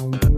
Uh.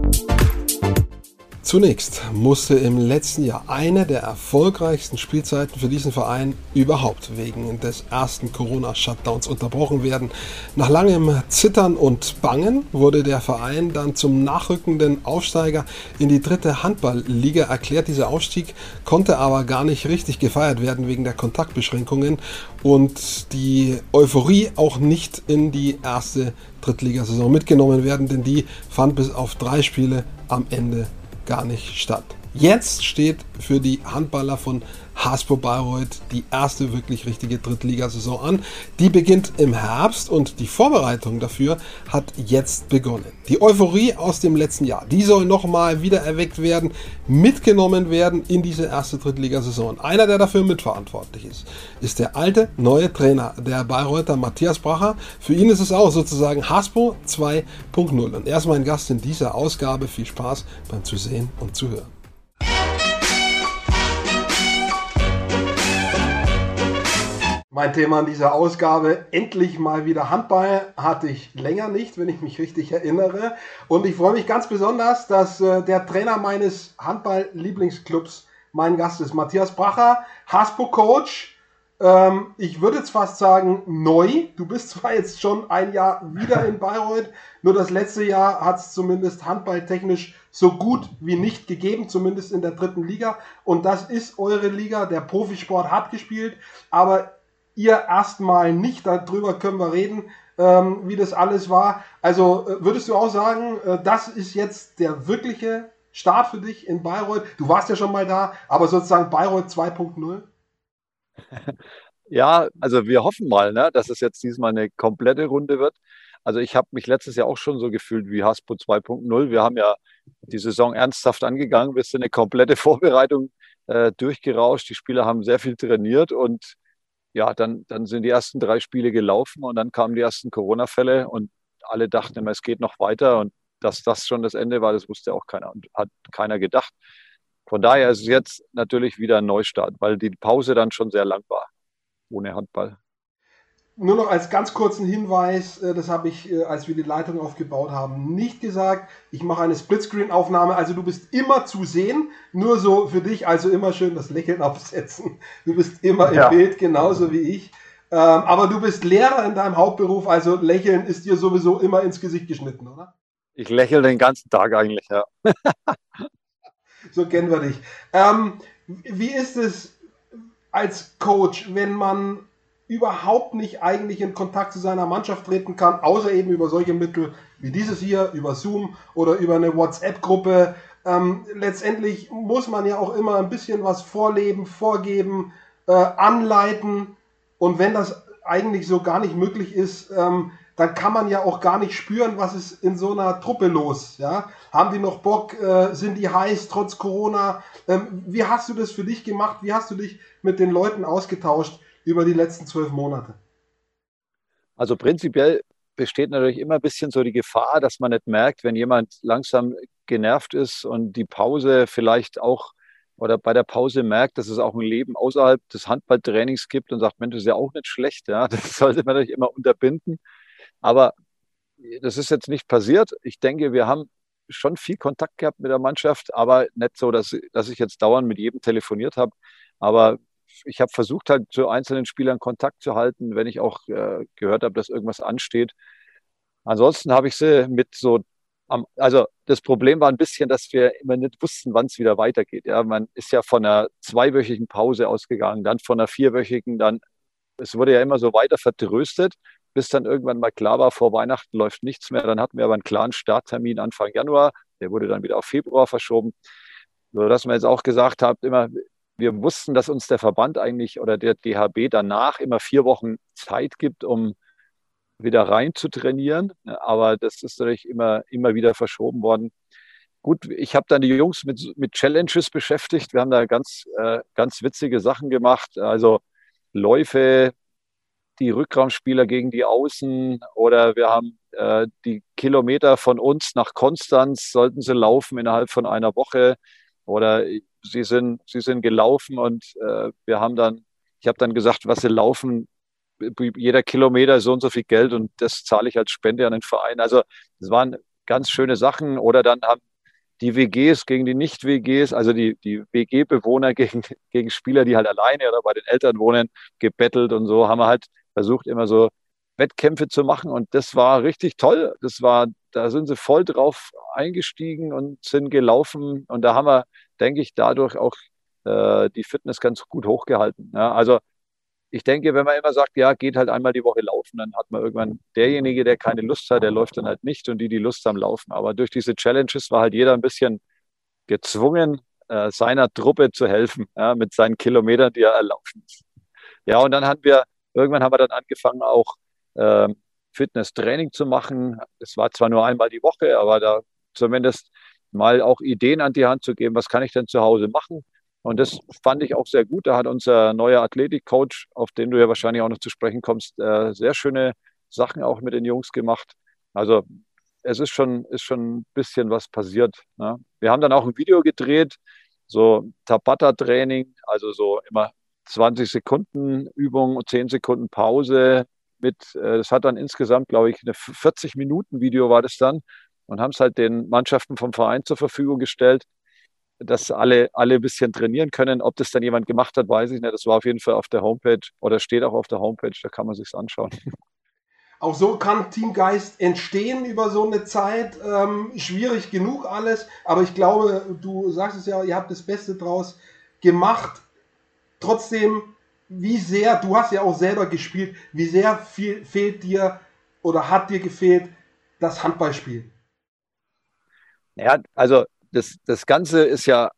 Zunächst musste im letzten Jahr eine der erfolgreichsten Spielzeiten für diesen Verein überhaupt wegen des ersten Corona-Shutdowns unterbrochen werden. Nach langem Zittern und Bangen wurde der Verein dann zum nachrückenden Aufsteiger in die dritte Handballliga erklärt. Dieser Aufstieg konnte aber gar nicht richtig gefeiert werden wegen der Kontaktbeschränkungen und die Euphorie auch nicht in die erste Drittligasaison mitgenommen werden, denn die fand bis auf drei Spiele am Ende gar nicht statt. Jetzt steht für die Handballer von Hasbro Bayreuth die erste wirklich richtige Drittligasaison an. Die beginnt im Herbst und die Vorbereitung dafür hat jetzt begonnen. Die Euphorie aus dem letzten Jahr, die soll nochmal wieder erweckt werden, mitgenommen werden in diese erste Drittligasaison. Einer, der dafür mitverantwortlich ist, ist der alte neue Trainer der Bayreuther Matthias Bracher. Für ihn ist es auch sozusagen Hasbro 2.0 und er ist mein Gast in dieser Ausgabe. Viel Spaß beim Zusehen und Zuhören. Mein Thema in dieser Ausgabe, endlich mal wieder Handball, hatte ich länger nicht, wenn ich mich richtig erinnere. Und ich freue mich ganz besonders, dass äh, der Trainer meines Handball-Lieblingsclubs mein Gast ist, Matthias Bracher, Haspo-Coach. Ähm, ich würde jetzt fast sagen neu. Du bist zwar jetzt schon ein Jahr wieder in Bayreuth, nur das letzte Jahr hat es zumindest handballtechnisch so gut wie nicht gegeben, zumindest in der dritten Liga. Und das ist eure Liga. Der Profisport hat gespielt, aber ihr erstmal nicht. Darüber können wir reden, ähm, wie das alles war. Also äh, würdest du auch sagen, äh, das ist jetzt der wirkliche Start für dich in Bayreuth? Du warst ja schon mal da, aber sozusagen Bayreuth 2.0? Ja, also wir hoffen mal, ne, dass es jetzt diesmal eine komplette Runde wird. Also ich habe mich letztes Jahr auch schon so gefühlt wie Haspo 2.0. Wir haben ja die Saison ernsthaft angegangen. Wir sind eine komplette Vorbereitung äh, durchgerauscht. Die Spieler haben sehr viel trainiert und ja, dann, dann sind die ersten drei Spiele gelaufen und dann kamen die ersten Corona-Fälle und alle dachten immer, es geht noch weiter und dass das schon das Ende war, das wusste auch keiner und hat keiner gedacht. Von daher ist es jetzt natürlich wieder ein Neustart, weil die Pause dann schon sehr lang war ohne Handball nur noch als ganz kurzen Hinweis, äh, das habe ich, äh, als wir die Leitung aufgebaut haben, nicht gesagt. Ich mache eine Splitscreen-Aufnahme, also du bist immer zu sehen, nur so für dich, also immer schön das Lächeln aufsetzen. Du bist immer ja. im Bild, genauso wie ich. Ähm, aber du bist Lehrer in deinem Hauptberuf, also Lächeln ist dir sowieso immer ins Gesicht geschnitten, oder? Ich lächle den ganzen Tag eigentlich, ja. so kennen wir dich. Ähm, wie ist es als Coach, wenn man überhaupt nicht eigentlich in Kontakt zu seiner Mannschaft treten kann, außer eben über solche Mittel wie dieses hier, über Zoom oder über eine WhatsApp-Gruppe. Ähm, letztendlich muss man ja auch immer ein bisschen was vorleben, vorgeben, äh, anleiten. Und wenn das eigentlich so gar nicht möglich ist, ähm, dann kann man ja auch gar nicht spüren, was ist in so einer Truppe los. Ja? Haben die noch Bock? Äh, sind die heiß trotz Corona? Ähm, wie hast du das für dich gemacht? Wie hast du dich mit den Leuten ausgetauscht? über die letzten zwölf Monate? Also prinzipiell besteht natürlich immer ein bisschen so die Gefahr, dass man nicht merkt, wenn jemand langsam genervt ist und die Pause vielleicht auch oder bei der Pause merkt, dass es auch ein Leben außerhalb des Handballtrainings gibt und sagt, Mensch, das ist ja auch nicht schlecht. Ja, das sollte man natürlich immer unterbinden. Aber das ist jetzt nicht passiert. Ich denke, wir haben schon viel Kontakt gehabt mit der Mannschaft, aber nicht so, dass, dass ich jetzt dauernd mit jedem telefoniert habe. Aber ich habe versucht, halt zu einzelnen Spielern Kontakt zu halten, wenn ich auch äh, gehört habe, dass irgendwas ansteht. Ansonsten habe ich sie mit so, am, also das Problem war ein bisschen, dass wir immer nicht wussten, wann es wieder weitergeht. Ja, man ist ja von einer zweiwöchigen Pause ausgegangen, dann von einer vierwöchigen, dann, es wurde ja immer so weiter vertröstet, bis dann irgendwann mal klar war, vor Weihnachten läuft nichts mehr. Dann hatten wir aber einen klaren Starttermin Anfang Januar, der wurde dann wieder auf Februar verschoben. So dass man jetzt auch gesagt hat, immer, wir wussten, dass uns der Verband eigentlich oder der DHB danach immer vier Wochen Zeit gibt, um wieder rein zu trainieren. Aber das ist natürlich immer, immer wieder verschoben worden. Gut, ich habe dann die Jungs mit, mit Challenges beschäftigt. Wir haben da ganz, äh, ganz witzige Sachen gemacht. Also Läufe, die Rückraumspieler gegen die Außen oder wir haben äh, die Kilometer von uns nach Konstanz, sollten sie laufen innerhalb von einer Woche. Oder sie sind, sie sind gelaufen und äh, wir haben dann, ich habe dann gesagt, was sie laufen, jeder Kilometer so und so viel Geld und das zahle ich als Spende an den Verein. Also es waren ganz schöne Sachen. Oder dann haben die WGs gegen die Nicht-WGs, also die, die WG-Bewohner gegen, gegen Spieler, die halt alleine oder bei den Eltern wohnen, gebettelt und so, haben wir halt versucht, immer so Wettkämpfe zu machen. Und das war richtig toll. Das war, da sind sie voll drauf eingestiegen und sind gelaufen. Und da haben wir, denke ich, dadurch auch äh, die Fitness ganz gut hochgehalten. Ja, also ich denke, wenn man immer sagt, ja, geht halt einmal die Woche laufen, dann hat man irgendwann derjenige, der keine Lust hat, der läuft dann halt nicht und die, die Lust haben, laufen. Aber durch diese Challenges war halt jeder ein bisschen gezwungen, äh, seiner Truppe zu helfen, ja, mit seinen Kilometern, die er erlaufen ist. Ja, und dann haben wir, irgendwann haben wir dann angefangen, auch äh, Fitness-Training zu machen. Es war zwar nur einmal die Woche, aber da zumindest mal auch Ideen an die Hand zu geben, was kann ich denn zu Hause machen? Und das fand ich auch sehr gut. Da hat unser neuer Athletikcoach, auf den du ja wahrscheinlich auch noch zu sprechen kommst, äh, sehr schöne Sachen auch mit den Jungs gemacht. Also es ist schon, ist schon ein bisschen was passiert. Ne? Wir haben dann auch ein Video gedreht, so Tabata-Training, also so immer 20 Sekunden Übung und 10 Sekunden Pause. Mit, äh, das hat dann insgesamt, glaube ich, eine 40 Minuten Video war das dann und haben es halt den Mannschaften vom Verein zur Verfügung gestellt dass alle, alle ein bisschen trainieren können. Ob das dann jemand gemacht hat, weiß ich nicht. Das war auf jeden Fall auf der Homepage oder steht auch auf der Homepage, da kann man sich anschauen. Auch so kann Teamgeist entstehen über so eine Zeit. Ähm, schwierig genug alles, aber ich glaube, du sagst es ja, ihr habt das Beste draus gemacht. Trotzdem, wie sehr, du hast ja auch selber gespielt, wie sehr viel fehlt dir oder hat dir gefehlt das Handballspiel? Ja, also das, das Ganze ist ja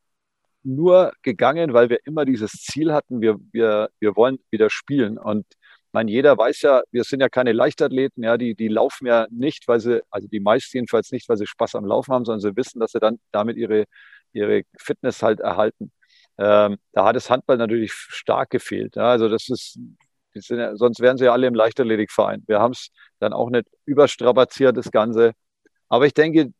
nur gegangen, weil wir immer dieses Ziel hatten, wir, wir, wir wollen wieder spielen. Und mein, jeder weiß ja, wir sind ja keine Leichtathleten, ja, die, die laufen ja nicht, weil sie, also die meisten jedenfalls nicht, weil sie Spaß am Laufen haben, sondern sie wissen, dass sie dann damit ihre, ihre Fitness halt erhalten. Ähm, da hat das Handball natürlich stark gefehlt. Ja, also das ist, ja, sonst wären sie ja alle im Leichtathletikverein. Wir haben es dann auch nicht überstrapaziert, das Ganze. Aber ich denke,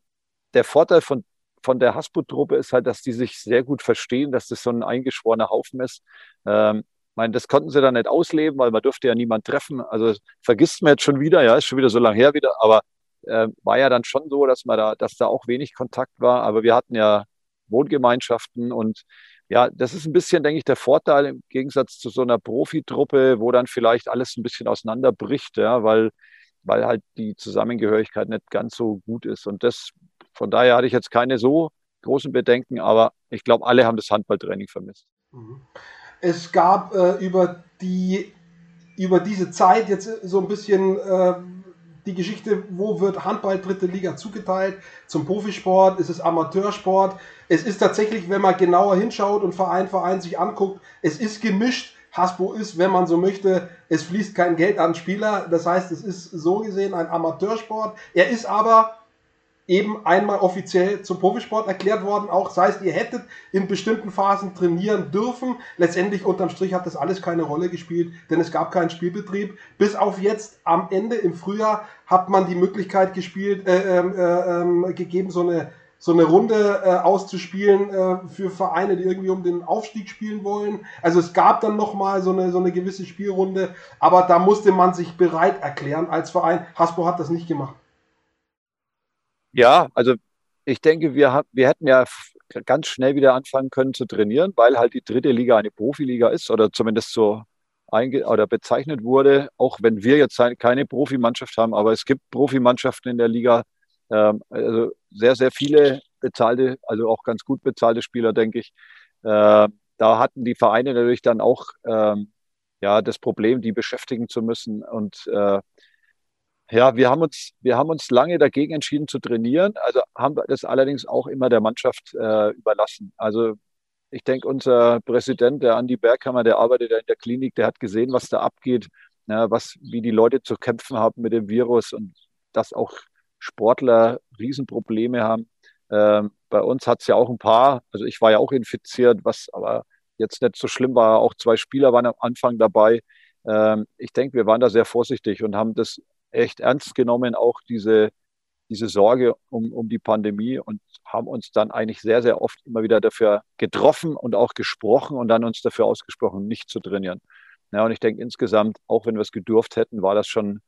der Vorteil von von der Hasbut-Truppe ist halt, dass die sich sehr gut verstehen, dass das so ein eingeschworener Haufen ist. Ähm, ich meine, das konnten sie dann nicht ausleben, weil man durfte ja niemand treffen. Also vergisst man jetzt schon wieder, ja, ist schon wieder so lange her wieder, aber äh, war ja dann schon so, dass man da, dass da auch wenig Kontakt war. Aber wir hatten ja Wohngemeinschaften und ja, das ist ein bisschen, denke ich, der Vorteil im Gegensatz zu so einer Profitruppe, wo dann vielleicht alles ein bisschen auseinanderbricht, ja, weil, weil halt die Zusammengehörigkeit nicht ganz so gut ist. Und das von daher hatte ich jetzt keine so großen Bedenken, aber ich glaube, alle haben das Handballtraining vermisst. Mhm. Es gab äh, über, die, über diese Zeit jetzt so ein bisschen äh, die Geschichte, wo wird Handball dritte Liga zugeteilt? Zum Profisport, ist es Amateursport? Es ist tatsächlich, wenn man genauer hinschaut und Verein Verein sich anguckt, es ist gemischt. Hasbro ist, wenn man so möchte, es fließt kein Geld an Spieler. Das heißt, es ist so gesehen ein Amateursport. Er ist aber eben einmal offiziell zum Profisport erklärt worden. Auch sei es, ihr hättet in bestimmten Phasen trainieren dürfen. Letztendlich unterm Strich hat das alles keine Rolle gespielt, denn es gab keinen Spielbetrieb. Bis auf jetzt am Ende im Frühjahr hat man die Möglichkeit gespielt, äh, ähm, äh, äh, gegeben, so eine so eine Runde äh, auszuspielen äh, für Vereine, die irgendwie um den Aufstieg spielen wollen. Also es gab dann nochmal so eine, so eine gewisse Spielrunde, aber da musste man sich bereit erklären als Verein. Hasbro hat das nicht gemacht. Ja, also ich denke, wir, wir hätten ja ganz schnell wieder anfangen können zu trainieren, weil halt die dritte Liga eine Profiliga ist oder zumindest so einge oder bezeichnet wurde, auch wenn wir jetzt keine Profimannschaft haben, aber es gibt Profimannschaften in der Liga, ähm, also sehr, sehr viele bezahlte, also auch ganz gut bezahlte Spieler, denke ich. Äh, da hatten die Vereine natürlich dann auch ähm, ja, das Problem, die beschäftigen zu müssen und äh, ja, wir haben uns, wir haben uns lange dagegen entschieden zu trainieren, also haben das allerdings auch immer der Mannschaft äh, überlassen. Also ich denke, unser Präsident, der Andi Berghammer, der arbeitet ja in der Klinik, der hat gesehen, was da abgeht, ja, was, wie die Leute zu kämpfen haben mit dem Virus und dass auch Sportler Riesenprobleme haben. Ähm, bei uns hat es ja auch ein paar, also ich war ja auch infiziert, was aber jetzt nicht so schlimm war. Auch zwei Spieler waren am Anfang dabei. Ähm, ich denke, wir waren da sehr vorsichtig und haben das echt ernst genommen, auch diese, diese Sorge um, um die Pandemie und haben uns dann eigentlich sehr, sehr oft immer wieder dafür getroffen und auch gesprochen und dann uns dafür ausgesprochen, nicht zu trainieren. Ja, und ich denke insgesamt, auch wenn wir es gedurft hätten, war das schon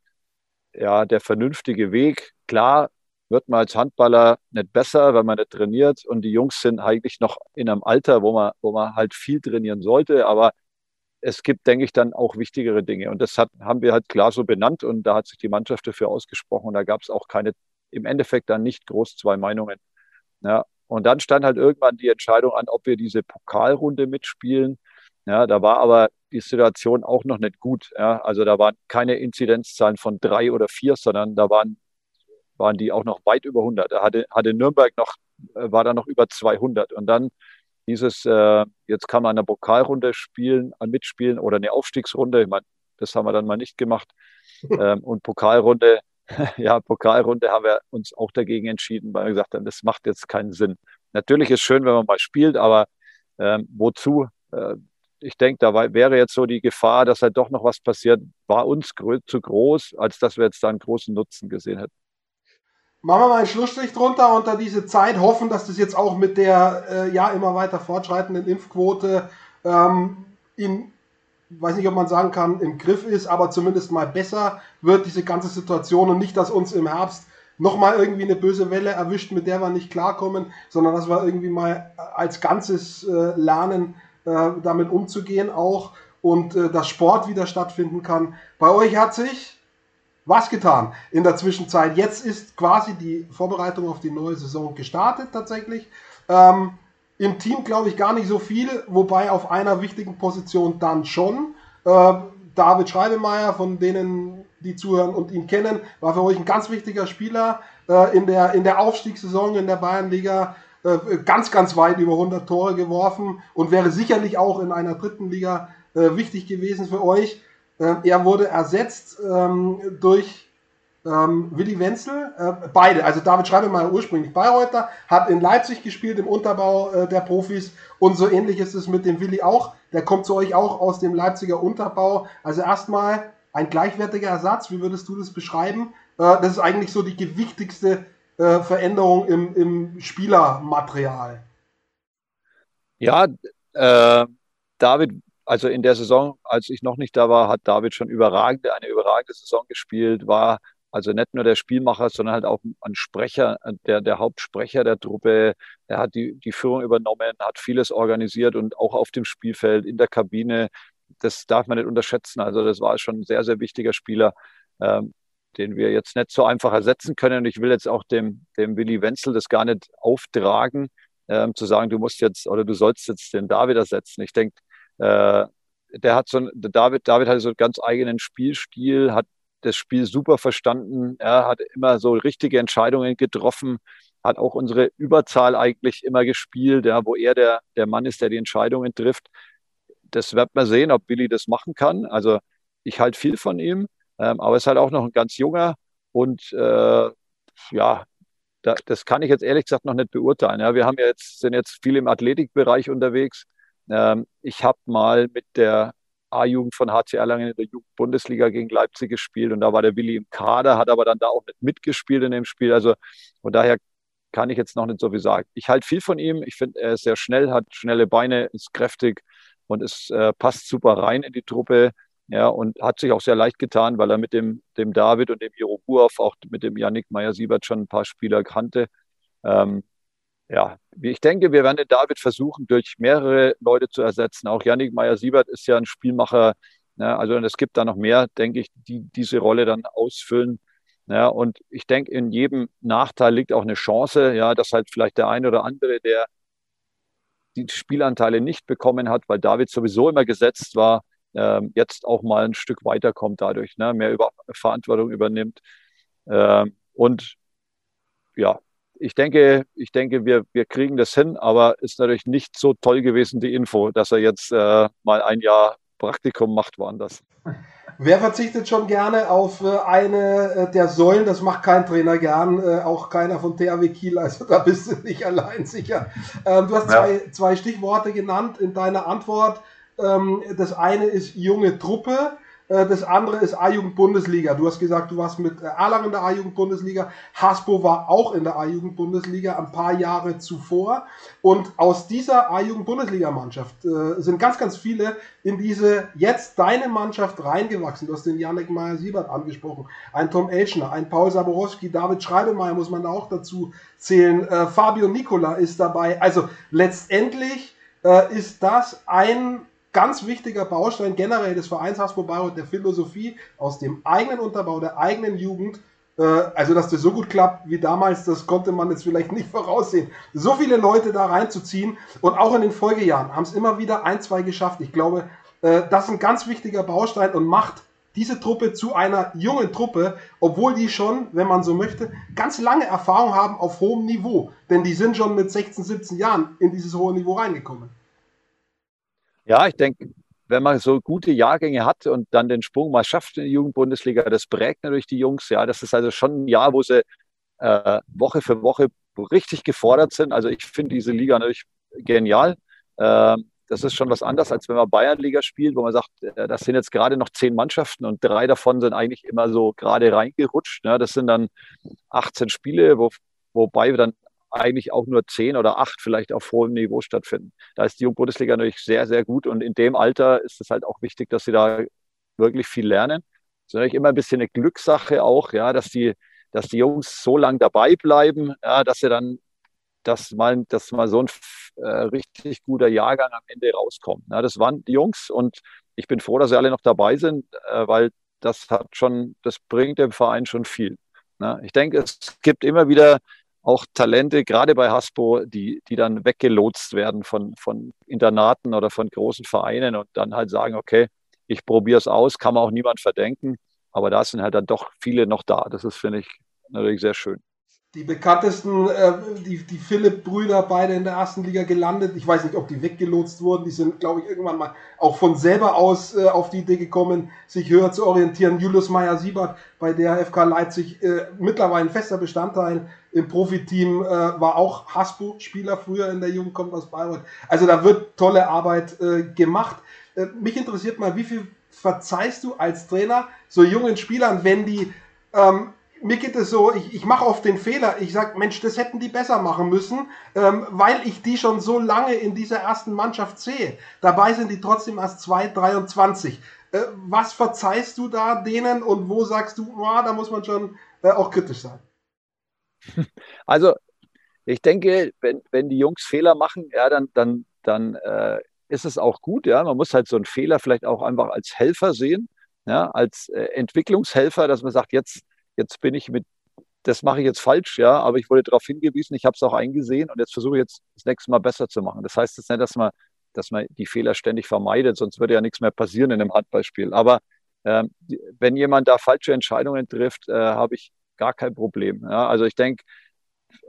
ja, der vernünftige Weg. Klar, wird man als Handballer nicht besser, wenn man nicht trainiert. Und die Jungs sind eigentlich noch in einem Alter, wo man, wo man halt viel trainieren sollte. Aber es gibt, denke ich, dann auch wichtigere Dinge. Und das hat, haben wir halt klar so benannt und da hat sich die Mannschaft dafür ausgesprochen. Und da gab es auch keine, im Endeffekt dann nicht groß zwei Meinungen. Ja, und dann stand halt irgendwann die Entscheidung an, ob wir diese Pokalrunde mitspielen. Ja, da war aber die Situation auch noch nicht gut. Ja, also da waren keine Inzidenzzahlen von drei oder vier, sondern da waren, waren die auch noch weit über 100. Da hatte, hatte Nürnberg noch, äh, war da noch über 200. Und dann dieses, äh, jetzt kann man eine Pokalrunde spielen, äh, mitspielen oder eine Aufstiegsrunde. Ich meine, das haben wir dann mal nicht gemacht. ähm, und Pokalrunde, ja, Pokalrunde haben wir uns auch dagegen entschieden, weil wir gesagt haben, das macht jetzt keinen Sinn. Natürlich ist es schön, wenn man mal spielt, aber ähm, wozu? Äh, ich denke, da wäre jetzt so die Gefahr, dass halt doch noch was passiert, war uns zu groß, als dass wir jetzt da einen großen Nutzen gesehen hätten. Machen wir mal einen Schlussstrich drunter unter diese Zeit, hoffen, dass das jetzt auch mit der äh, ja immer weiter fortschreitenden Impfquote ähm, in weiß nicht, ob man sagen kann, im Griff ist, aber zumindest mal besser wird diese ganze Situation und nicht, dass uns im Herbst nochmal irgendwie eine böse Welle erwischt, mit der wir nicht klarkommen, sondern dass wir irgendwie mal als Ganzes äh, lernen, äh, damit umzugehen auch und äh, dass Sport wieder stattfinden kann. Bei euch hat sich was getan in der Zwischenzeit. Jetzt ist quasi die Vorbereitung auf die neue Saison gestartet tatsächlich. Ähm, im Team glaube ich gar nicht so viel, wobei auf einer wichtigen Position dann schon. Äh, David Schreibemeyer, von denen die zuhören und ihn kennen, war für euch ein ganz wichtiger Spieler äh, in, der, in der Aufstiegssaison in der Bayernliga. Äh, ganz, ganz weit über 100 Tore geworfen und wäre sicherlich auch in einer dritten Liga äh, wichtig gewesen für euch. Äh, er wurde ersetzt ähm, durch ähm, Willi Wenzel, äh, beide, also David Schreibemeyer ursprünglich Bayreuther, hat in Leipzig gespielt im Unterbau äh, der Profis und so ähnlich ist es mit dem Willi auch. Der kommt zu euch auch aus dem Leipziger Unterbau. Also erstmal ein gleichwertiger Ersatz, wie würdest du das beschreiben? Äh, das ist eigentlich so die gewichtigste äh, Veränderung im, im Spielermaterial. Ja, äh, David also in der Saison, als ich noch nicht da war, hat David schon überragende, eine überragende Saison gespielt, war also nicht nur der Spielmacher, sondern halt auch ein Sprecher, der, der Hauptsprecher der Truppe. Er hat die, die Führung übernommen, hat vieles organisiert und auch auf dem Spielfeld, in der Kabine. Das darf man nicht unterschätzen. Also das war schon ein sehr, sehr wichtiger Spieler, ähm, den wir jetzt nicht so einfach ersetzen können. Und ich will jetzt auch dem, dem Willi Wenzel das gar nicht auftragen, ähm, zu sagen, du musst jetzt oder du sollst jetzt den David ersetzen. Ich denke, der hat so David, David hat so einen ganz eigenen Spielstil, hat das Spiel super verstanden. Er hat immer so richtige Entscheidungen getroffen, hat auch unsere Überzahl eigentlich immer gespielt, ja, wo er der, der Mann ist, der die Entscheidungen trifft. Das wird man sehen, ob Billy das machen kann. Also ich halte viel von ihm, ähm, aber er ist halt auch noch ein ganz junger und äh, ja, da, das kann ich jetzt ehrlich gesagt noch nicht beurteilen. Ja, wir haben ja jetzt, sind jetzt viel im Athletikbereich unterwegs. Ähm, ich habe mal mit der A-Jugend von HC Erlangen in der Jugendbundesliga gegen Leipzig gespielt und da war der Willi im Kader, hat aber dann da auch nicht mitgespielt in dem Spiel. Also von daher kann ich jetzt noch nicht so viel sagen. Ich halte viel von ihm. Ich finde, er ist sehr schnell, hat schnelle Beine, ist kräftig und es äh, passt super rein in die Truppe. Ja, und hat sich auch sehr leicht getan, weil er mit dem, dem David und dem Jiro Buhoff, auch mit dem Yannick Meyer-Siebert schon ein paar Spieler kannte. Ähm, ja, ich denke, wir werden den David versuchen, durch mehrere Leute zu ersetzen. Auch Yannick Meyer-Siebert ist ja ein Spielmacher. Ne? Also es gibt da noch mehr, denke ich, die diese Rolle dann ausfüllen. Ja, und ich denke, in jedem Nachteil liegt auch eine Chance, ja, dass halt vielleicht der eine oder andere, der die Spielanteile nicht bekommen hat, weil David sowieso immer gesetzt war, ähm, jetzt auch mal ein Stück weiterkommt dadurch, ne, mehr über Verantwortung übernimmt. Ähm, und ja, ich denke, ich denke, wir, wir kriegen das hin, aber ist natürlich nicht so toll gewesen, die Info, dass er jetzt äh, mal ein Jahr Praktikum macht woanders. Wer verzichtet schon gerne auf äh, eine äh, der Säulen? Das macht kein Trainer gern, äh, auch keiner von THW Kiel, also da bist du nicht allein sicher. Ähm, du hast ja. zwei, zwei Stichworte genannt in deiner Antwort. Ähm, das eine ist junge Truppe. Äh, das andere ist A-Jugend-Bundesliga. Du hast gesagt, du warst mit äh, Erlangen in der A-Jugend-Bundesliga. Haspo war auch in der A-Jugend-Bundesliga ein paar Jahre zuvor. Und aus dieser A-Jugend-Bundesliga-Mannschaft äh, sind ganz, ganz viele in diese jetzt deine Mannschaft reingewachsen. Du hast den Janek Meyer-Siebert angesprochen, ein Tom Elschner, ein Paul Saborowski, David Schreibemeyer muss man auch dazu zählen. Äh, Fabio Nicola ist dabei. Also letztendlich äh, ist das ein ganz wichtiger Baustein generell des Vereins Hasbro Bayreuth, der Philosophie aus dem eigenen Unterbau, der eigenen Jugend. Äh, also, dass das so gut klappt wie damals, das konnte man jetzt vielleicht nicht voraussehen. So viele Leute da reinzuziehen und auch in den Folgejahren haben es immer wieder ein, zwei geschafft. Ich glaube, äh, das ist ein ganz wichtiger Baustein und macht diese Truppe zu einer jungen Truppe, obwohl die schon, wenn man so möchte, ganz lange Erfahrung haben auf hohem Niveau. Denn die sind schon mit 16, 17 Jahren in dieses hohe Niveau reingekommen. Ja, ich denke, wenn man so gute Jahrgänge hat und dann den Sprung mal schafft in die Jugendbundesliga, das prägt natürlich die Jungs. Ja, das ist also schon ein Jahr, wo sie äh, Woche für Woche richtig gefordert sind. Also ich finde diese Liga natürlich genial. Äh, das ist schon was anderes, als wenn man Bayernliga spielt, wo man sagt, äh, das sind jetzt gerade noch zehn Mannschaften und drei davon sind eigentlich immer so gerade reingerutscht. Ne? Das sind dann 18 Spiele, wo, wobei dann eigentlich auch nur zehn oder acht vielleicht auf hohem Niveau stattfinden. Da ist die Jugendbundesliga natürlich sehr, sehr gut und in dem Alter ist es halt auch wichtig, dass sie da wirklich viel lernen. Es ist natürlich immer ein bisschen eine Glückssache auch, ja, dass die, dass die Jungs so lange dabei bleiben, ja, dass sie dann, dass mal, dass mal so ein äh, richtig guter Jahrgang am Ende rauskommt. Ja, das waren die Jungs und ich bin froh, dass sie alle noch dabei sind, äh, weil das hat schon, das bringt dem Verein schon viel. Ja, ich denke, es gibt immer wieder auch Talente, gerade bei Haspo, die, die dann weggelotst werden von, von Internaten oder von großen Vereinen und dann halt sagen, okay, ich probiere es aus, kann man auch niemand verdenken. Aber da sind halt dann doch viele noch da. Das ist, finde ich, natürlich sehr schön die bekanntesten, äh, die, die Philipp-Brüder, beide in der ersten Liga gelandet. Ich weiß nicht, ob die weggelotst wurden. Die sind, glaube ich, irgendwann mal auch von selber aus äh, auf die Idee gekommen, sich höher zu orientieren. Julius Meyer-Siebert bei der FK Leipzig, äh, mittlerweile ein fester Bestandteil im Profiteam, äh, war auch Haspo-Spieler früher in der Jugend, kommt aus Bayreuth. Also da wird tolle Arbeit äh, gemacht. Äh, mich interessiert mal, wie viel verzeihst du als Trainer so jungen Spielern, wenn die ähm, mir geht es so, ich, ich mache oft den Fehler, ich sage, Mensch, das hätten die besser machen müssen, ähm, weil ich die schon so lange in dieser ersten Mannschaft sehe. Dabei sind die trotzdem erst 2, 23. Äh, was verzeihst du da denen und wo sagst du, oh, da muss man schon äh, auch kritisch sein? Also, ich denke, wenn, wenn die Jungs Fehler machen, ja, dann, dann, dann äh, ist es auch gut. Ja? Man muss halt so einen Fehler vielleicht auch einfach als Helfer sehen, ja? als äh, Entwicklungshelfer, dass man sagt, jetzt jetzt bin ich mit, das mache ich jetzt falsch, ja, aber ich wurde darauf hingewiesen, ich habe es auch eingesehen und jetzt versuche ich jetzt das nächste Mal besser zu machen. Das heißt jetzt nicht, dass man, dass man die Fehler ständig vermeidet, sonst würde ja nichts mehr passieren in einem Handballspiel. Aber äh, wenn jemand da falsche Entscheidungen trifft, äh, habe ich gar kein Problem. Ja? Also ich denke,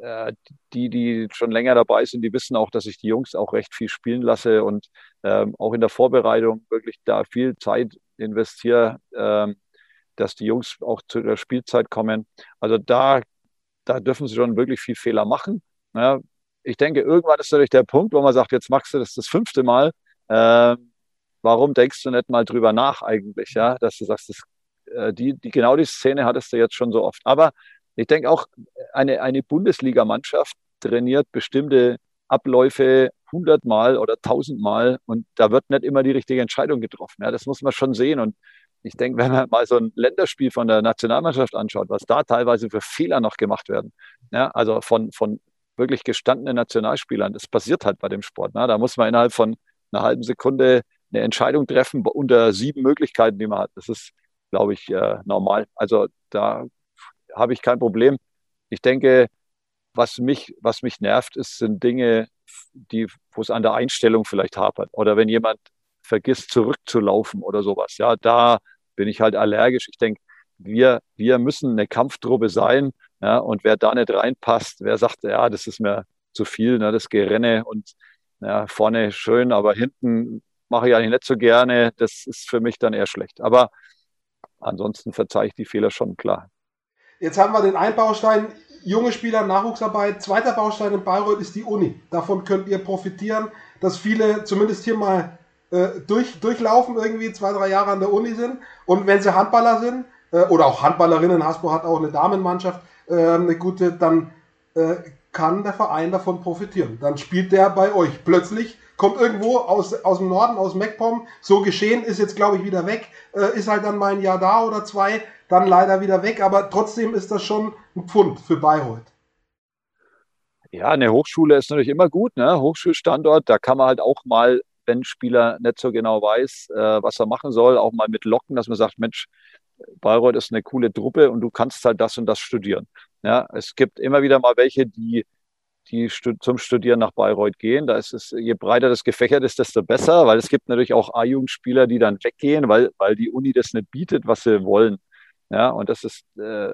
äh, die, die schon länger dabei sind, die wissen auch, dass ich die Jungs auch recht viel spielen lasse und ähm, auch in der Vorbereitung wirklich da viel Zeit investiere, ähm, dass die Jungs auch zu der Spielzeit kommen. Also da, da dürfen sie schon wirklich viel Fehler machen. Ja, ich denke, irgendwann ist natürlich der Punkt, wo man sagt, jetzt machst du das das fünfte Mal. Äh, warum denkst du nicht mal drüber nach eigentlich, ja, dass du sagst, das, äh, die, die, genau die Szene hattest du jetzt schon so oft. Aber ich denke auch, eine, eine Bundesligamannschaft trainiert bestimmte Abläufe hundertmal oder tausendmal und da wird nicht immer die richtige Entscheidung getroffen. Ja, das muss man schon sehen. Und ich denke, wenn man mal so ein Länderspiel von der Nationalmannschaft anschaut, was da teilweise für Fehler noch gemacht werden, ja, also von, von wirklich gestandenen Nationalspielern, das passiert halt bei dem Sport. Ne? Da muss man innerhalb von einer halben Sekunde eine Entscheidung treffen unter sieben Möglichkeiten, die man hat. Das ist, glaube ich, äh, normal. Also da habe ich kein Problem. Ich denke, was mich, was mich nervt, ist, sind Dinge, wo es an der Einstellung vielleicht hapert. Oder wenn jemand vergisst zurückzulaufen oder sowas. Ja, da bin ich halt allergisch. Ich denke, wir, wir müssen eine Kampftruppe sein. Ja, und wer da nicht reinpasst, wer sagt, ja, das ist mir zu viel, ne, das Gerenne und ja, vorne schön, aber hinten mache ich eigentlich nicht so gerne. Das ist für mich dann eher schlecht. Aber ansonsten verzeihe ich die Fehler schon klar. Jetzt haben wir den Einbaustein, junge Spieler, Nachwuchsarbeit. Zweiter Baustein in Bayreuth ist die Uni. Davon könnt ihr profitieren, dass viele zumindest hier mal äh, durch, durchlaufen, irgendwie zwei, drei Jahre an der Uni sind. Und wenn sie Handballer sind, äh, oder auch Handballerinnen, Hasbro hat auch eine Damenmannschaft, äh, eine gute, dann äh, kann der Verein davon profitieren. Dann spielt der bei euch. Plötzlich kommt irgendwo aus, aus dem Norden, aus MacPom, so geschehen, ist jetzt glaube ich wieder weg, äh, ist halt dann mal ein Jahr da oder zwei, dann leider wieder weg, aber trotzdem ist das schon ein Pfund für Bayreuth. Ja, eine Hochschule ist natürlich immer gut, ne? Hochschulstandort, da kann man halt auch mal, wenn Spieler nicht so genau weiß, äh, was er machen soll, auch mal mit locken, dass man sagt, Mensch, Bayreuth ist eine coole Truppe und du kannst halt das und das studieren. Ja, es gibt immer wieder mal welche, die, die zum Studieren nach Bayreuth gehen. Da ist es, je breiter das gefächert ist, desto besser, weil es gibt natürlich auch A-Jugendspieler, die dann weggehen, weil, weil die Uni das nicht bietet, was sie wollen. Ja, und das ist äh,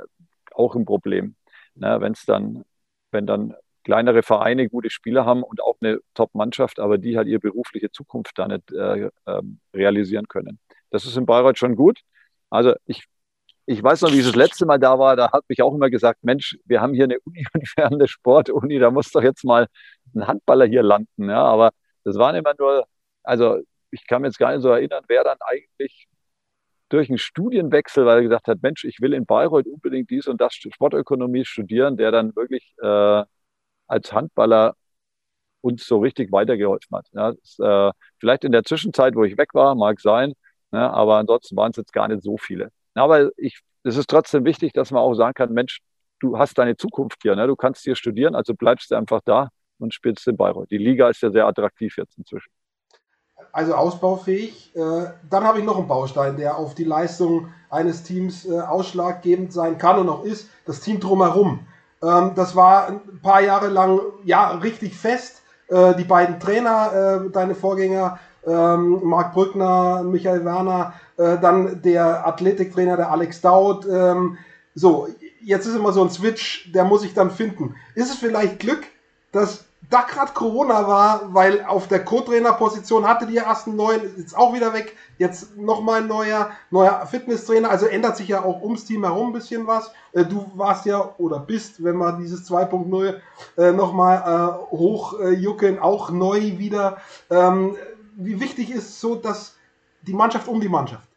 auch ein Problem. Ja, wenn es dann, wenn dann kleinere Vereine gute Spieler haben und auch eine Top-Mannschaft, aber die halt ihre berufliche Zukunft da nicht äh, äh, realisieren können. Das ist in Bayreuth schon gut. Also ich, ich weiß noch, wie ich das letzte Mal da war, da habe ich auch immer gesagt, Mensch, wir haben hier eine Uni und Sportuni, da muss doch jetzt mal ein Handballer hier landen. Ja, aber das waren immer nur, also ich kann mich jetzt gar nicht so erinnern, wer dann eigentlich durch einen Studienwechsel, weil er gesagt hat, Mensch, ich will in Bayreuth unbedingt dies und das Sportökonomie studieren, der dann wirklich äh, als Handballer uns so richtig weitergeholfen hat. Ja, das, äh, vielleicht in der Zwischenzeit, wo ich weg war, mag sein, ja, aber ansonsten waren es jetzt gar nicht so viele. Aber ich, es ist trotzdem wichtig, dass man auch sagen kann, Mensch, du hast deine Zukunft hier, ne? du kannst hier studieren, also bleibst du einfach da und spielst in Bayreuth. Die Liga ist ja sehr attraktiv jetzt inzwischen. Also ausbaufähig. Äh, dann habe ich noch einen Baustein, der auf die Leistung eines Teams äh, ausschlaggebend sein kann und auch ist, das Team drumherum. Ähm, das war ein paar Jahre lang ja richtig fest. Äh, die beiden Trainer, äh, deine Vorgänger, ähm, Marc Brückner, Michael Werner, äh, dann der Athletiktrainer, der Alex Daud. Ähm, so, jetzt ist immer so ein Switch, der muss ich dann finden. Ist es vielleicht Glück, dass da gerade Corona war, weil auf der Co-Trainer-Position hatte die ersten neuen, ist auch wieder weg. Jetzt nochmal ein neuer, neuer Fitnesstrainer. Also ändert sich ja auch ums Team herum ein bisschen was. Äh, du warst ja oder bist, wenn wir dieses 2.0 äh, nochmal äh, hochjuckeln, auch neu wieder. Ähm, wie wichtig ist so, dass die Mannschaft um die Mannschaft?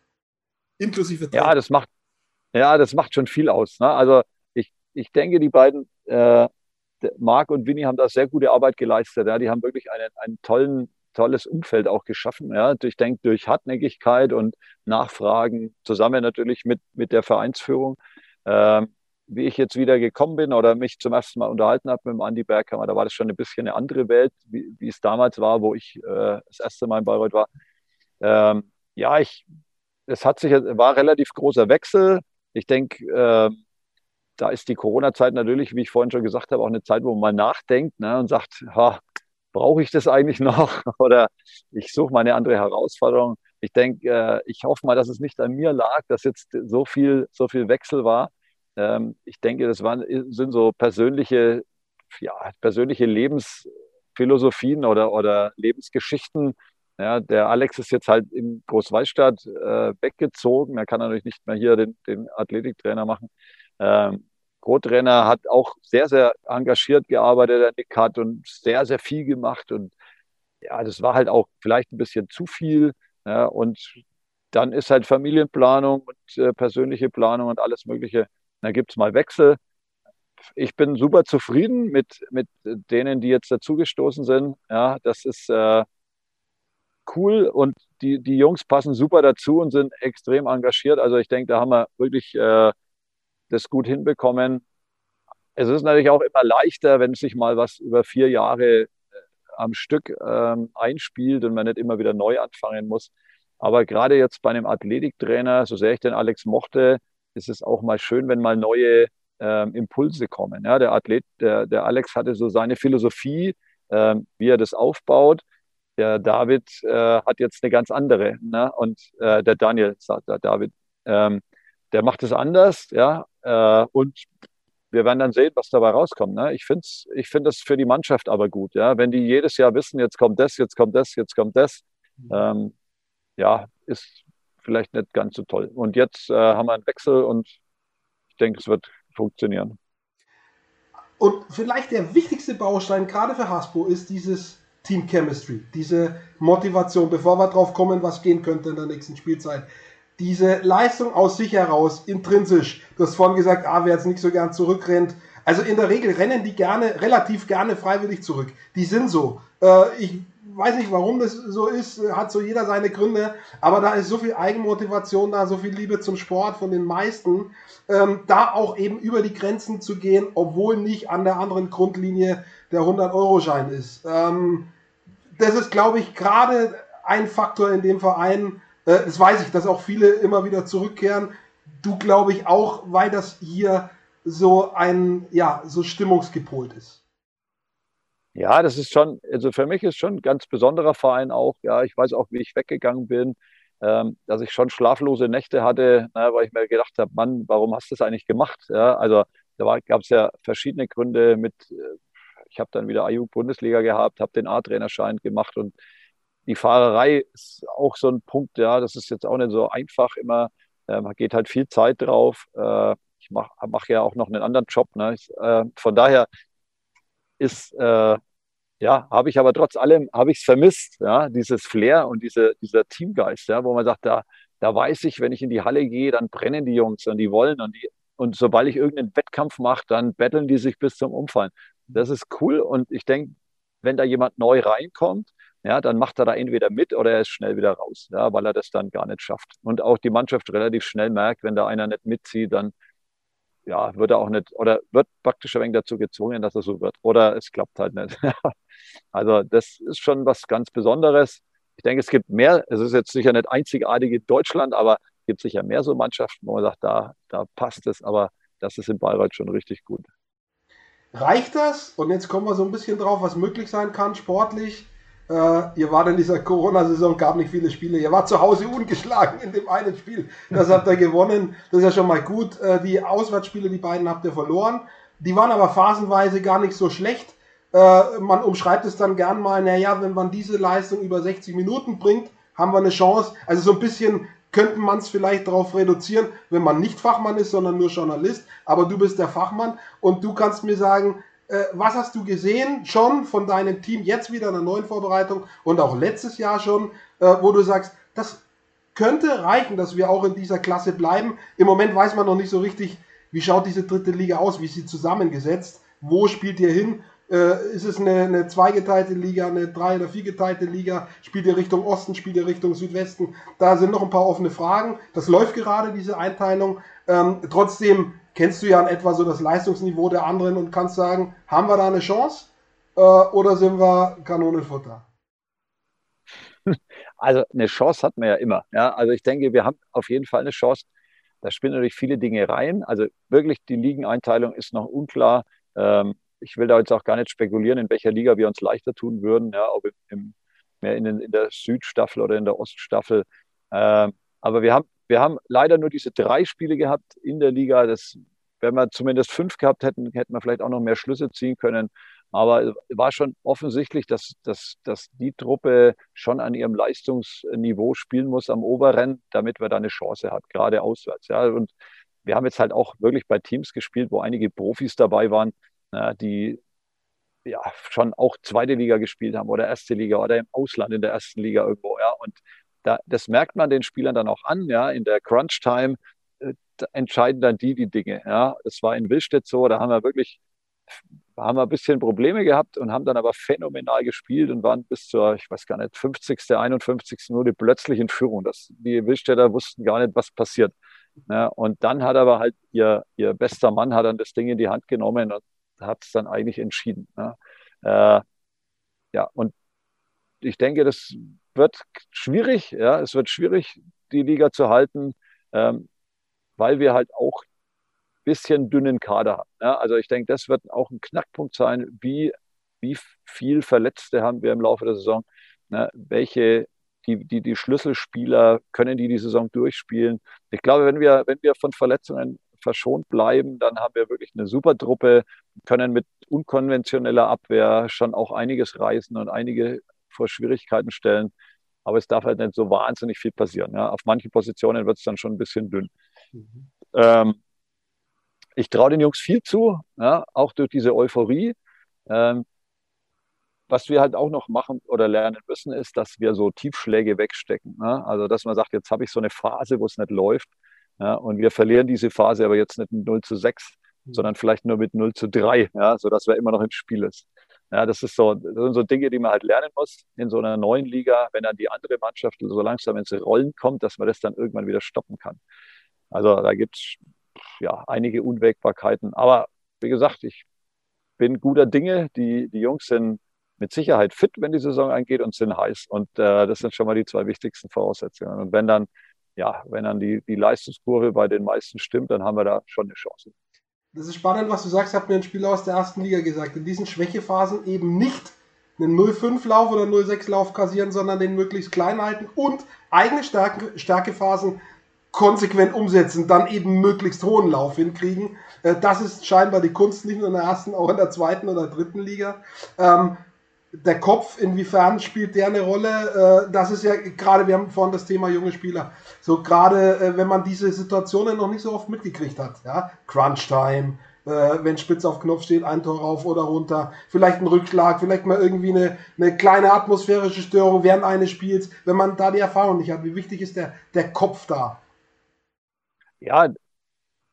Inklusive Trainer. Ja, das macht, ja, das macht schon viel aus. Ne? Also ich, ich denke, die beiden äh, Marc und Winnie haben da sehr gute Arbeit geleistet. Ja. Die haben wirklich einen, einen tollen, tolles Umfeld auch geschaffen. Ja. Ich denke, durch Hartnäckigkeit und Nachfragen, zusammen natürlich mit, mit der Vereinsführung. Ähm, wie ich jetzt wieder gekommen bin oder mich zum ersten Mal unterhalten habe mit dem Andi Berghammer, da war das schon ein bisschen eine andere Welt, wie, wie es damals war, wo ich äh, das erste Mal in Bayreuth war. Ähm, ja, ich, es hat sich, war relativ großer Wechsel. Ich denke, äh, da ist die Corona-Zeit natürlich, wie ich vorhin schon gesagt habe, auch eine Zeit, wo man nachdenkt ne, und sagt, brauche ich das eigentlich noch? Oder ich suche mal eine andere Herausforderung. Ich denke, äh, ich hoffe mal, dass es nicht an mir lag, dass jetzt so viel, so viel Wechsel war. Ähm, ich denke, das waren, sind so persönliche, ja, persönliche Lebensphilosophien oder, oder Lebensgeschichten. Ja, der Alex ist jetzt halt in Großwallstadt äh, weggezogen. Er kann natürlich nicht mehr hier den, den Athletiktrainer machen. Ähm, Co-Trainer hat auch sehr, sehr engagiert gearbeitet, der Nick hat und sehr, sehr viel gemacht. Und ja, das war halt auch vielleicht ein bisschen zu viel. Ja, und dann ist halt Familienplanung und äh, persönliche Planung und alles Mögliche. Da gibt es mal Wechsel. Ich bin super zufrieden mit, mit denen, die jetzt dazugestoßen sind. Ja, das ist äh, cool und die, die Jungs passen super dazu und sind extrem engagiert. Also ich denke, da haben wir wirklich äh, das gut hinbekommen. Es ist natürlich auch immer leichter, wenn sich mal was über vier Jahre äh, am Stück ähm, einspielt und man nicht immer wieder neu anfangen muss. Aber gerade jetzt bei einem Athletiktrainer, so sehr ich den Alex mochte, ist es auch mal schön, wenn mal neue ähm, Impulse kommen. Ja, der Athlet, der, der Alex hatte so seine Philosophie, ähm, wie er das aufbaut. Der David äh, hat jetzt eine ganz andere. Ne? Und äh, der Daniel, sagt der David, ähm, der macht es anders. Ja? Äh, und wir werden dann sehen, was dabei rauskommt. Ne? Ich finde ich find das für die Mannschaft aber gut. Ja? Wenn die jedes Jahr wissen, jetzt kommt das, jetzt kommt das, jetzt kommt das, mhm. ähm, ja, ist vielleicht nicht ganz so toll. Und jetzt äh, haben wir einen Wechsel und ich denke, es wird funktionieren. Und vielleicht der wichtigste Baustein gerade für Hasbro ist dieses Team Chemistry, diese Motivation, bevor wir drauf kommen, was gehen könnte in der nächsten Spielzeit. Diese Leistung aus sich heraus, intrinsisch, du hast vorhin gesagt, ah, wer jetzt nicht so gern zurückrennt. Also in der Regel rennen die gerne, relativ gerne freiwillig zurück. Die sind so. Äh, ich weiß nicht, warum das so ist, hat so jeder seine Gründe, aber da ist so viel Eigenmotivation da, so viel Liebe zum Sport von den meisten, ähm, da auch eben über die Grenzen zu gehen, obwohl nicht an der anderen Grundlinie der 100-Euro-Schein ist. Ähm, das ist, glaube ich, gerade ein Faktor in dem Verein. Äh, das weiß ich, dass auch viele immer wieder zurückkehren. Du, glaube ich, auch, weil das hier so ein, ja, so stimmungsgepolt ist. Ja, das ist schon, also für mich ist schon ein ganz besonderer Verein auch. Ja, ich weiß auch, wie ich weggegangen bin, ähm, dass ich schon schlaflose Nächte hatte, na, weil ich mir gedacht habe, Mann, warum hast du das eigentlich gemacht? Ja, also da gab es ja verschiedene Gründe mit, äh, ich habe dann wieder AU-Bundesliga gehabt, habe den A-Trainerschein gemacht und die Fahrerei ist auch so ein Punkt, ja, das ist jetzt auch nicht so einfach immer. Äh, man geht halt viel Zeit drauf. Äh, ich mache mach ja auch noch einen anderen Job. Ne? Ich, äh, von daher ist, äh, ja, habe ich aber trotz allem, habe ich es vermisst, ja, dieses Flair und diese, dieser Teamgeist, ja, wo man sagt, da, da weiß ich, wenn ich in die Halle gehe, dann brennen die Jungs und die wollen und die, und sobald ich irgendeinen Wettkampf mache, dann betteln die sich bis zum Umfallen. Das ist cool und ich denke, wenn da jemand neu reinkommt, ja, dann macht er da entweder mit oder er ist schnell wieder raus, ja, weil er das dann gar nicht schafft. Und auch die Mannschaft relativ schnell merkt, wenn da einer nicht mitzieht, dann ja, wird er auch nicht, oder wird praktisch ein wenig dazu gezwungen, dass er so wird. Oder es klappt halt nicht. also das ist schon was ganz Besonderes. Ich denke, es gibt mehr, es ist jetzt sicher nicht einzigartig in Deutschland, aber es gibt sicher mehr so Mannschaften, wo man sagt, da, da passt es, aber das ist in Bayreuth schon richtig gut. Reicht das? Und jetzt kommen wir so ein bisschen drauf, was möglich sein kann, sportlich. Äh, ihr wart in dieser Corona-Saison, gab nicht viele Spiele. Ihr wart zu Hause ungeschlagen in dem einen Spiel. Das habt ihr gewonnen. Das ist ja schon mal gut. Äh, die Auswärtsspiele, die beiden habt ihr verloren. Die waren aber phasenweise gar nicht so schlecht. Äh, man umschreibt es dann gern mal, naja, wenn man diese Leistung über 60 Minuten bringt, haben wir eine Chance. Also so ein bisschen könnte man es vielleicht darauf reduzieren, wenn man nicht Fachmann ist, sondern nur Journalist. Aber du bist der Fachmann und du kannst mir sagen, was hast du gesehen schon von deinem Team jetzt wieder in der neuen Vorbereitung und auch letztes Jahr schon, äh, wo du sagst, das könnte reichen, dass wir auch in dieser Klasse bleiben. Im Moment weiß man noch nicht so richtig, wie schaut diese dritte Liga aus, wie ist sie zusammengesetzt, wo spielt ihr hin? Äh, ist es eine, eine zweigeteilte Liga, eine drei- oder viergeteilte Liga? Spielt ihr Richtung Osten, spielt ihr Richtung Südwesten? Da sind noch ein paar offene Fragen. Das läuft gerade, diese Einteilung. Ähm, trotzdem kennst du ja in etwa so das Leistungsniveau der anderen und kannst sagen, haben wir da eine Chance äh, oder sind wir Kanonenfutter? Also eine Chance hat man ja immer. Ja? Also ich denke, wir haben auf jeden Fall eine Chance. Da spielen natürlich viele Dinge rein. Also wirklich die Ligeneinteilung ist noch unklar. Ähm, ich will da jetzt auch gar nicht spekulieren, in welcher Liga wir uns leichter tun würden, ja, ob im, mehr in, den, in der Südstaffel oder in der Oststaffel. Ähm, aber wir haben wir haben leider nur diese drei Spiele gehabt in der Liga. Das, wenn wir zumindest fünf gehabt hätten, hätten wir vielleicht auch noch mehr Schlüsse ziehen können. Aber war schon offensichtlich, dass, dass, dass die Truppe schon an ihrem Leistungsniveau spielen muss am Oberrennen, damit wir da eine Chance hat, gerade auswärts. Ja. Und wir haben jetzt halt auch wirklich bei Teams gespielt, wo einige Profis dabei waren, die ja schon auch zweite Liga gespielt haben oder erste Liga oder im Ausland in der ersten Liga irgendwo. Ja. Und da, das merkt man den Spielern dann auch an, ja, in der Crunch-Time äh, entscheiden dann die die Dinge. Ja. Es war in Willstedt so, da haben wir wirklich haben wir ein bisschen Probleme gehabt und haben dann aber phänomenal gespielt und waren bis zur, ich weiß gar nicht, 50., 51. Minute plötzlich in Führung. Das, die Willstädter wussten gar nicht, was passiert. Ja, und dann hat aber halt ihr, ihr bester Mann hat dann das Ding in die Hand genommen und hat es dann eigentlich entschieden. Ja, äh, ja und ich denke, das wird schwierig. Ja, es wird schwierig, die Liga zu halten, ähm, weil wir halt auch ein bisschen dünnen Kader haben. Ja, also ich denke, das wird auch ein Knackpunkt sein, wie, wie viel Verletzte haben wir im Laufe der Saison, ne, welche die, die, die Schlüsselspieler können die die Saison durchspielen. Ich glaube, wenn wir, wenn wir von Verletzungen verschont bleiben, dann haben wir wirklich eine super Truppe, können mit unkonventioneller Abwehr schon auch einiges reißen und einige vor Schwierigkeiten stellen. Aber es darf halt nicht so wahnsinnig viel passieren. Ja. Auf manchen Positionen wird es dann schon ein bisschen dünn. Mhm. Ähm, ich traue den Jungs viel zu, ja, auch durch diese Euphorie. Ähm, was wir halt auch noch machen oder lernen müssen, ist, dass wir so Tiefschläge wegstecken. Ne? Also, dass man sagt, jetzt habe ich so eine Phase, wo es nicht läuft. Ja? Und wir verlieren diese Phase aber jetzt nicht mit 0 zu 6, mhm. sondern vielleicht nur mit 0 zu 3, ja? sodass wir immer noch im Spiel ist. Ja, das, ist so, das sind so Dinge, die man halt lernen muss in so einer neuen Liga, wenn dann die andere Mannschaft so langsam ins Rollen kommt, dass man das dann irgendwann wieder stoppen kann. Also da gibt es ja einige Unwägbarkeiten. Aber wie gesagt, ich bin guter Dinge. Die, die Jungs sind mit Sicherheit fit, wenn die Saison angeht und sind heiß. Und äh, das sind schon mal die zwei wichtigsten Voraussetzungen. Und wenn dann, ja, wenn dann die, die Leistungskurve bei den meisten stimmt, dann haben wir da schon eine Chance. Das ist spannend, was du sagst, hat mir ein Spieler aus der ersten Liga gesagt. In diesen Schwächephasen eben nicht einen 0-5-Lauf oder 0-6-Lauf kassieren, sondern den möglichst klein halten und eigene Stärke, Stärkephasen konsequent umsetzen, dann eben möglichst hohen Lauf hinkriegen. Äh, das ist scheinbar die Kunst, nicht nur in der ersten, auch in der zweiten oder dritten Liga. Der Kopf, inwiefern spielt der eine Rolle? Äh, das ist ja gerade, wir haben vorhin das Thema junge Spieler. So gerade, äh, wenn man diese Situationen noch nicht so oft mitgekriegt hat, ja, Crunch Time, äh, wenn spitz auf Knopf steht, ein Tor rauf oder runter, vielleicht ein Rückschlag, vielleicht mal irgendwie eine, eine kleine atmosphärische Störung während eines Spiels, wenn man da die Erfahrung nicht hat. Wie wichtig ist der, der Kopf da? Ja,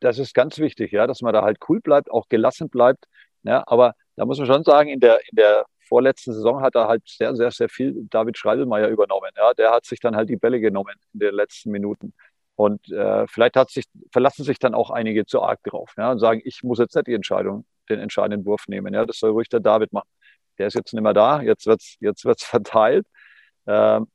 das ist ganz wichtig, ja, dass man da halt cool bleibt, auch gelassen bleibt. Ja, aber da muss man schon sagen, in der, in der vorletzten Saison hat er halt sehr, sehr, sehr viel David Schreidelmeier übernommen. Ja, der hat sich dann halt die Bälle genommen in den letzten Minuten. Und äh, vielleicht sich, verlassen sich dann auch einige zu arg drauf ja, und sagen, ich muss jetzt nicht die Entscheidung, den entscheidenden Wurf nehmen. Ja, das soll ruhig der David machen. Der ist jetzt nicht mehr da, jetzt wird es jetzt wird's verteilt. Ähm,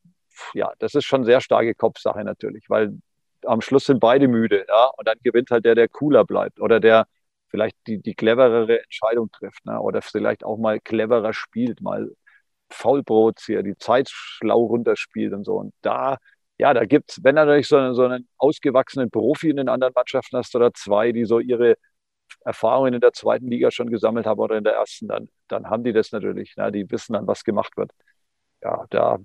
ja, das ist schon sehr starke Kopfsache natürlich, weil am Schluss sind beide müde, ja, und dann gewinnt halt der, der cooler bleibt oder der, vielleicht die, die cleverere Entscheidung trifft ne? oder vielleicht auch mal cleverer spielt, mal Faulbrot hier, die Zeit schlau runterspielt und so. Und da, ja, da gibt es, wenn du natürlich so, so einen ausgewachsenen Profi in den anderen Mannschaften hast oder zwei, die so ihre Erfahrungen in der zweiten Liga schon gesammelt haben oder in der ersten, dann, dann haben die das natürlich. Ne? Die wissen dann, was gemacht wird. Ja, da,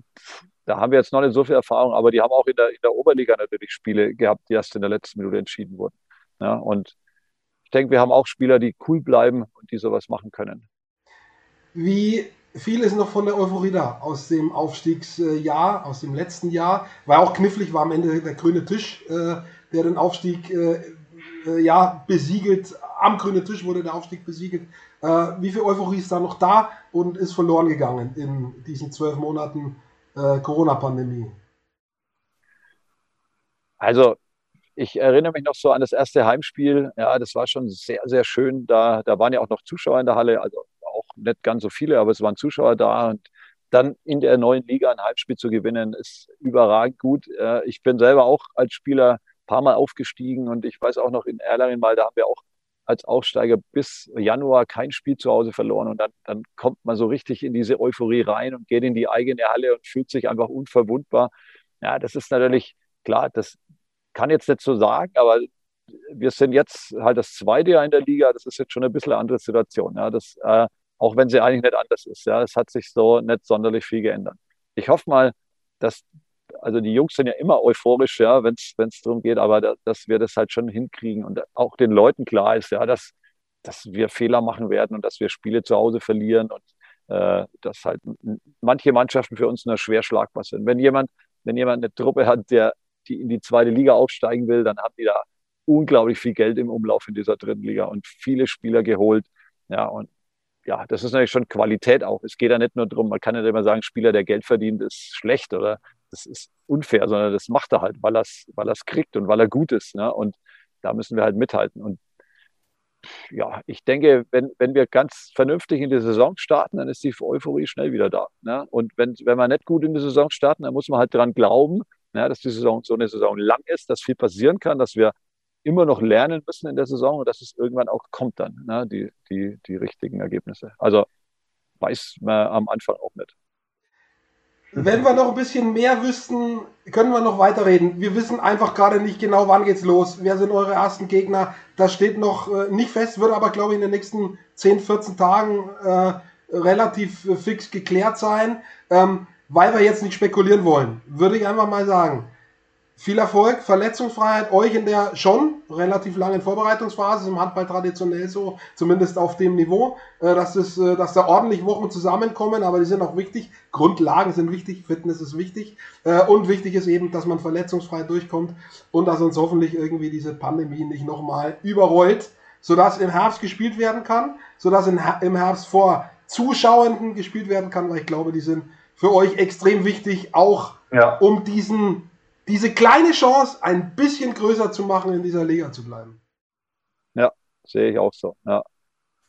da haben wir jetzt noch nicht so viel Erfahrung, aber die haben auch in der, in der Oberliga natürlich Spiele gehabt, die erst in der letzten Minute entschieden wurden. Ja, und denke, wir haben auch Spieler, die cool bleiben und die sowas machen können. Wie viel ist noch von der Euphorie da aus dem Aufstiegsjahr, aus dem letzten Jahr? Weil auch knifflig war am Ende der grüne Tisch, äh, der den Aufstieg äh, äh, ja, besiegelt. Am grünen Tisch wurde der Aufstieg besiegelt. wie viel Euphorie ist da noch da und ist verloren gegangen in diesen zwölf Monaten Corona-Pandemie? Also ich erinnere mich noch so an das erste Heimspiel. Ja, das war schon sehr, sehr schön. Da, da waren ja auch noch Zuschauer in der Halle, also auch nicht ganz so viele, aber es waren Zuschauer da. Und dann in der neuen Liga ein Heimspiel zu gewinnen, ist überragend gut. Ich bin selber auch als Spieler ein paar Mal aufgestiegen und ich weiß auch noch in Erlangen mal, da haben wir auch als Aufsteiger bis Januar kein Spiel zu Hause verloren und dann, dann kommt man so richtig in diese Euphorie rein und geht in die eigene Halle und fühlt sich einfach unverwundbar. Ja, das ist natürlich klar, das kann jetzt nicht so sagen, aber wir sind jetzt halt das zweite Jahr in der Liga. Das ist jetzt schon ein bisschen eine andere Situation. Ja, das, äh, auch wenn sie eigentlich nicht anders ist. Ja, es hat sich so nicht sonderlich viel geändert. Ich hoffe mal, dass, also die Jungs sind ja immer euphorisch, ja, wenn es darum geht, aber da, dass wir das halt schon hinkriegen und auch den Leuten klar ist, ja, dass, dass wir Fehler machen werden und dass wir Spiele zu Hause verlieren und äh, dass halt manche Mannschaften für uns nur schwer schlagbar sind. Wenn jemand, wenn jemand eine Truppe hat, der die in die zweite Liga aufsteigen will, dann haben die da unglaublich viel Geld im Umlauf in dieser dritten Liga und viele Spieler geholt. Ja, und ja, das ist natürlich schon Qualität auch. Es geht ja nicht nur darum, man kann ja nicht immer sagen, Spieler, der Geld verdient, ist schlecht oder das ist unfair, sondern das macht er halt, weil er es weil kriegt und weil er gut ist. Ne? Und da müssen wir halt mithalten. Und ja, ich denke, wenn, wenn wir ganz vernünftig in die Saison starten, dann ist die Euphorie schnell wieder da. Ne? Und wenn, wenn wir nicht gut in die Saison starten, dann muss man halt daran glauben, ja, dass die Saison so eine Saison lang ist, dass viel passieren kann, dass wir immer noch lernen müssen in der Saison und dass es irgendwann auch kommt dann, ne, die, die, die richtigen Ergebnisse. Also weiß man am Anfang auch nicht. Wenn wir noch ein bisschen mehr wüssten, können wir noch weiterreden. Wir wissen einfach gerade nicht genau, wann geht's los. Wer sind eure ersten Gegner? Das steht noch äh, nicht fest, wird aber, glaube ich, in den nächsten 10, 14 Tagen äh, relativ äh, fix geklärt sein. Ähm, weil wir jetzt nicht spekulieren wollen, würde ich einfach mal sagen, viel Erfolg, Verletzungsfreiheit, euch in der schon relativ langen Vorbereitungsphase, im Handball traditionell so, zumindest auf dem Niveau, äh, dass, es, äh, dass da ordentlich Wochen zusammenkommen, aber die sind auch wichtig. Grundlagen sind wichtig, Fitness ist wichtig äh, und wichtig ist eben, dass man verletzungsfrei durchkommt und dass uns hoffentlich irgendwie diese Pandemie nicht nochmal überrollt, sodass im Herbst gespielt werden kann, sodass im Herbst vor Zuschauenden gespielt werden kann, weil ich glaube, die sind für euch extrem wichtig, auch ja. um diesen diese kleine Chance ein bisschen größer zu machen, in dieser Liga zu bleiben. Ja, sehe ich auch so. Ja.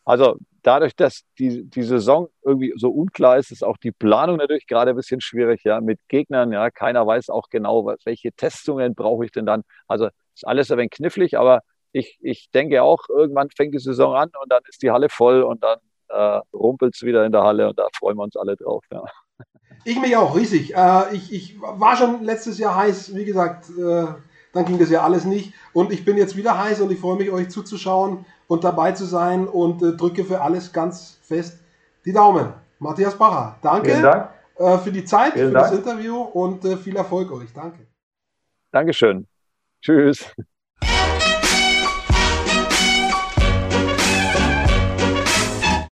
Also dadurch, dass die, die Saison irgendwie so unklar ist, ist auch die Planung natürlich gerade ein bisschen schwierig, ja, mit Gegnern, ja, keiner weiß auch genau, welche Testungen brauche ich denn dann. Also ist alles ein wenig knifflig, aber ich, ich denke auch, irgendwann fängt die Saison an und dann ist die Halle voll und dann äh, rumpelt es wieder in der Halle und da freuen wir uns alle drauf. Ja. Ich mich auch, riesig. Äh, ich, ich war schon letztes Jahr heiß, wie gesagt, äh, dann ging das ja alles nicht. Und ich bin jetzt wieder heiß und ich freue mich, euch zuzuschauen und dabei zu sein und äh, drücke für alles ganz fest die Daumen. Matthias Bacher, danke Dank. Äh, für die Zeit, Vielen für Dank. das Interview und äh, viel Erfolg euch. Danke. Dankeschön. Tschüss.